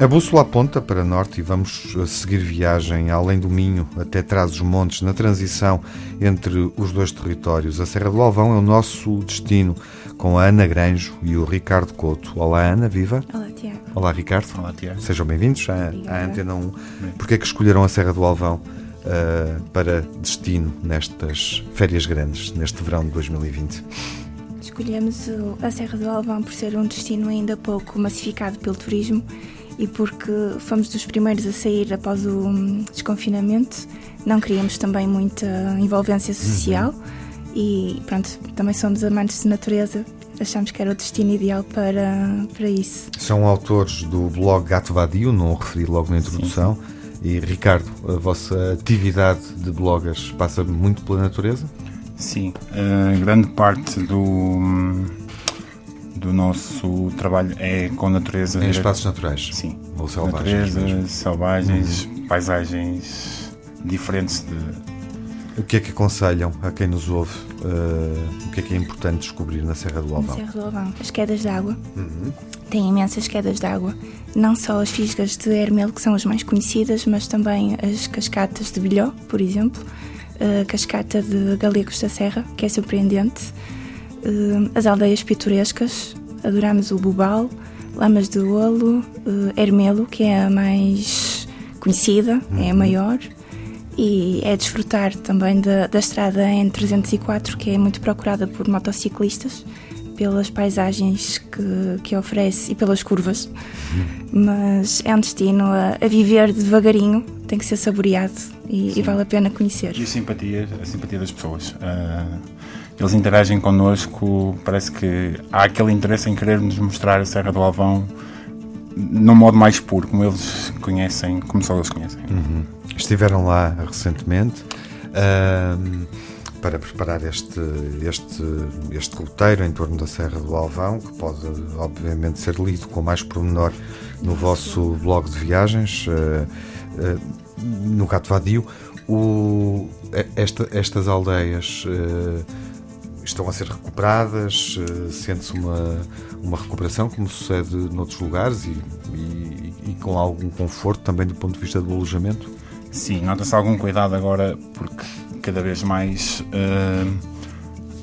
A bússola aponta para norte e vamos eh, seguir viagem além do Minho até Trás-os-Montes, na transição entre os dois territórios. A Serra do Alvão é o nosso destino, com a Ana Granjo e o Ricardo Couto. Olá, Ana, viva. Olá, Tiago. Olá, Ricardo. Olá, Tiago. Sejam bem-vindos à, à Antena 1. Porquê é que escolheram a Serra do Alvão uh, para destino nestas férias grandes, neste verão de 2020? Escolhemos a Serra do Alvão por ser um destino ainda pouco massificado pelo turismo e porque fomos dos primeiros a sair após o hum, desconfinamento, não queríamos também muita envolvência social uhum. e pronto, também somos amantes de natureza, achamos que era o destino ideal para, para isso. São autores do blog Gato Vadio, não o referi logo na introdução. Sim. E Ricardo, a vossa atividade de bloggers passa muito pela natureza? Sim, uh, grande parte do hum, do nosso trabalho é com natureza. Em espaços naturais? Sim. Ou selvagens? Natureza, selvagens, uhum. paisagens diferentes de... O que é que aconselham a quem nos ouve? Uh, o que é que é importante descobrir na Serra do Alvão? Na Serra do Alvão, as quedas de água. Uhum. Tem imensas quedas de água. Não só as fisgas de Hermel, que são as mais conhecidas, mas também as cascatas de Bilhó, por exemplo. A cascata de Galegos da Serra, que é surpreendente as aldeias pitorescas, adoramos o Bubal, Lamas de Olo, uh, Hermelo, que é a mais conhecida, é a uhum. maior, e é desfrutar também da, da estrada N304, que é muito procurada por motociclistas, pelas paisagens que, que oferece e pelas curvas. Uhum. Mas é um destino a, a, viver devagarinho, tem que ser saboreado e, e, vale a pena conhecer. E a simpatia, a simpatia das pessoas. Uh eles interagem connosco, parece que há aquele interesse em querer nos mostrar a Serra do Alvão num modo mais puro, como eles conhecem, como só eles conhecem. Uhum. Estiveram lá recentemente uh, para preparar este, este, este roteiro em torno da Serra do Alvão, que pode obviamente ser lido com mais pormenor no vosso blog de viagens, uh, uh, no Gato Vadio. O, esta, estas aldeias estão a ser recuperadas, uh, sente-se uma, uma recuperação, como sucede noutros lugares, e, e, e, com algum conforto também do ponto de vista do alojamento? Sim, nota-se algum cuidado agora, porque cada vez mais uh,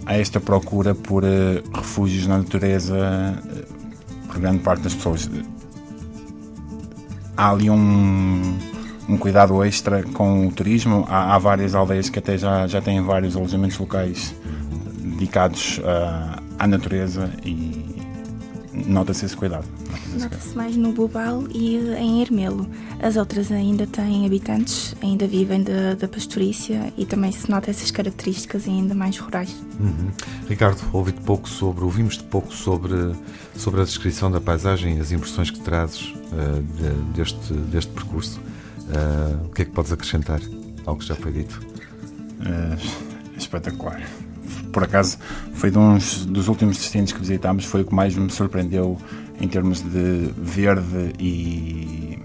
há esta procura por uh, refúgios na natureza por grande parte das pessoas. Há ali um, um cuidado extra com o turismo. Há, há, várias aldeias que até já, já têm vários alojamentos locais dedicados uh, à natureza e nota-se esse cuidado. Nota-se mais no Bubal e em Hermelo. As outras ainda têm habitantes, ainda vivem da, da pastorícia e também se nota essas características ainda mais rurais. Uhum. Ricardo, ouvi-te pouco sobre, ouvimos-te pouco sobre, sobre a descrição da paisagem e as impressões que trazes uh, de, deste, deste percurso. Uh, o que é que podes acrescentar? Algo que já foi dito. Uh, espetacular por acaso foi de uns dos últimos destinos que visitámos, foi o que mais me surpreendeu em termos de verde e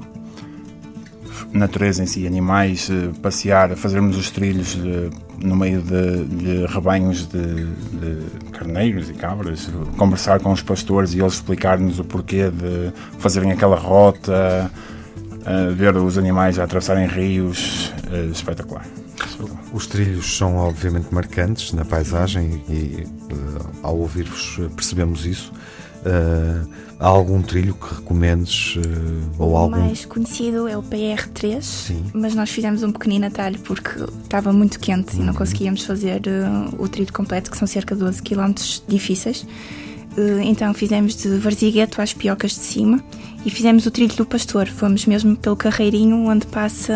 natureza em si, animais, eh, passear, fazermos os trilhos de, no meio de, de rebanhos de, de, carneiros e cabras, conversar com os pastores e eles explicar-nos o porquê de fazerem aquela rota, uh, ver os animais a atravessarem rios, espetacular. Os trilhos são obviamente marcantes na paisagem e uh, ao ouvir-vos percebemos isso. Uh, há algum trilho que recomendes? Uh, ou o algum... mais conhecido é o PR3, Sim. mas nós fizemos um pequenino atalho porque estava muito quente uhum. e não uhum. conseguíamos fazer o trilho completo, que são cerca de 12 km difíceis. Então fizemos de Varzigueto às Piocas de Cima e fizemos o trilho do Pastor. Fomos mesmo pelo carreirinho onde passa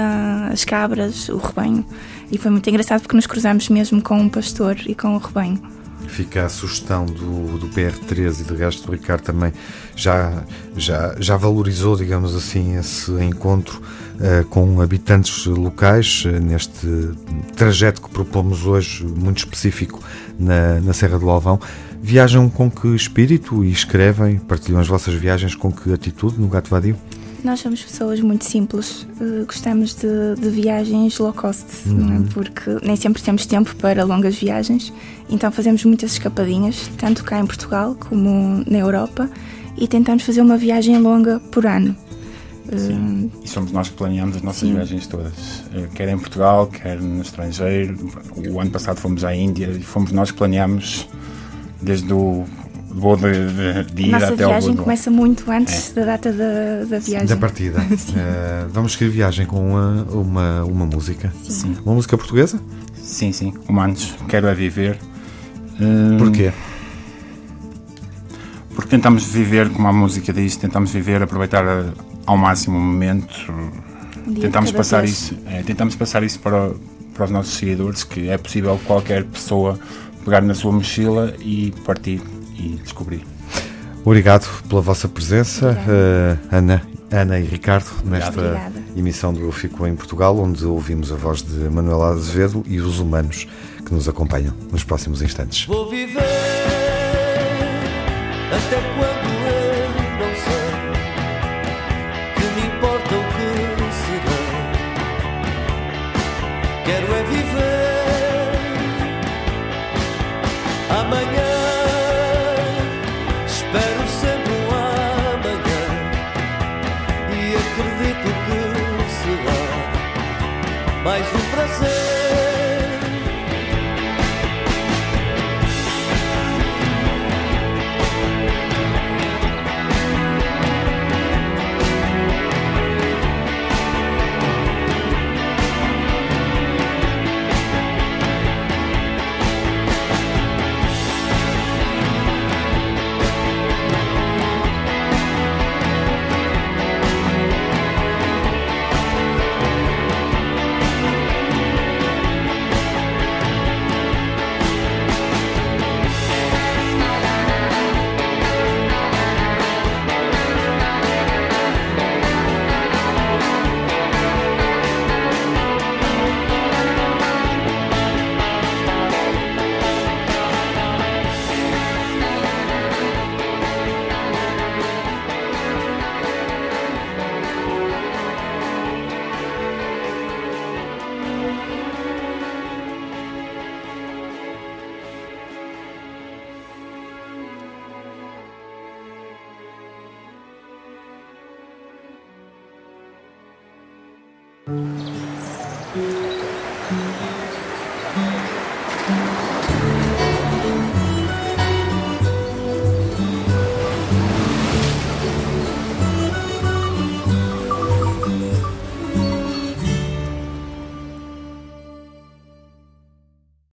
as cabras, o rebanho. E foi muito engraçado porque nos cruzamos mesmo com um pastor e com o rebanho. Fica a sugestão do, do PR13 e de resto do Ricardo também já, já, já valorizou, digamos assim, esse encontro uh, com habitantes locais uh, neste trajeto que propomos hoje, muito específico na, na Serra do Alvão. Viajam com que espírito e escrevem, partilham as vossas viagens com que atitude no Gato Vadio? Nós somos pessoas muito simples, uh, gostamos de, de, viagens low cost, é? uhum. porque nem sempre temos tempo para longas viagens, então fazemos muitas escapadinhas, tanto cá em Portugal como na Europa, e tentamos fazer uma viagem longa por ano. Sim. E somos nós que planeamos as nossas Sim. viagens todas, quer em Portugal, quer no estrangeiro. O ano passado fomos à Índia e fomos nós que planeamos desde o voo de, de, de ir Nossa até ao viagem começa muito antes é. da data da, da viagem. Da partida. uh, vamos seguir viagem com uma, uma, uma música. Sim. Uma música portuguesa? Sim, sim. Humanos, Quero é Viver. Uh, Porquê? Porque tentamos viver, como a música diz, tentamos viver, aproveitar ao máximo o momento. Um tentamos passar vez. isso, é, tentamos passar isso para, para os nossos seguidores, que é possível qualquer pessoa pegar na sua mochila e partir e descobrir. Obrigado pela vossa presença, uh, Ana, Ana e Ricardo, nesta Obrigada. emissão do Eu Fico em Portugal, onde ouvimos a voz de Manuela Azevedo e os humanos que nos acompanham nos próximos instantes. Vou viver até quando mais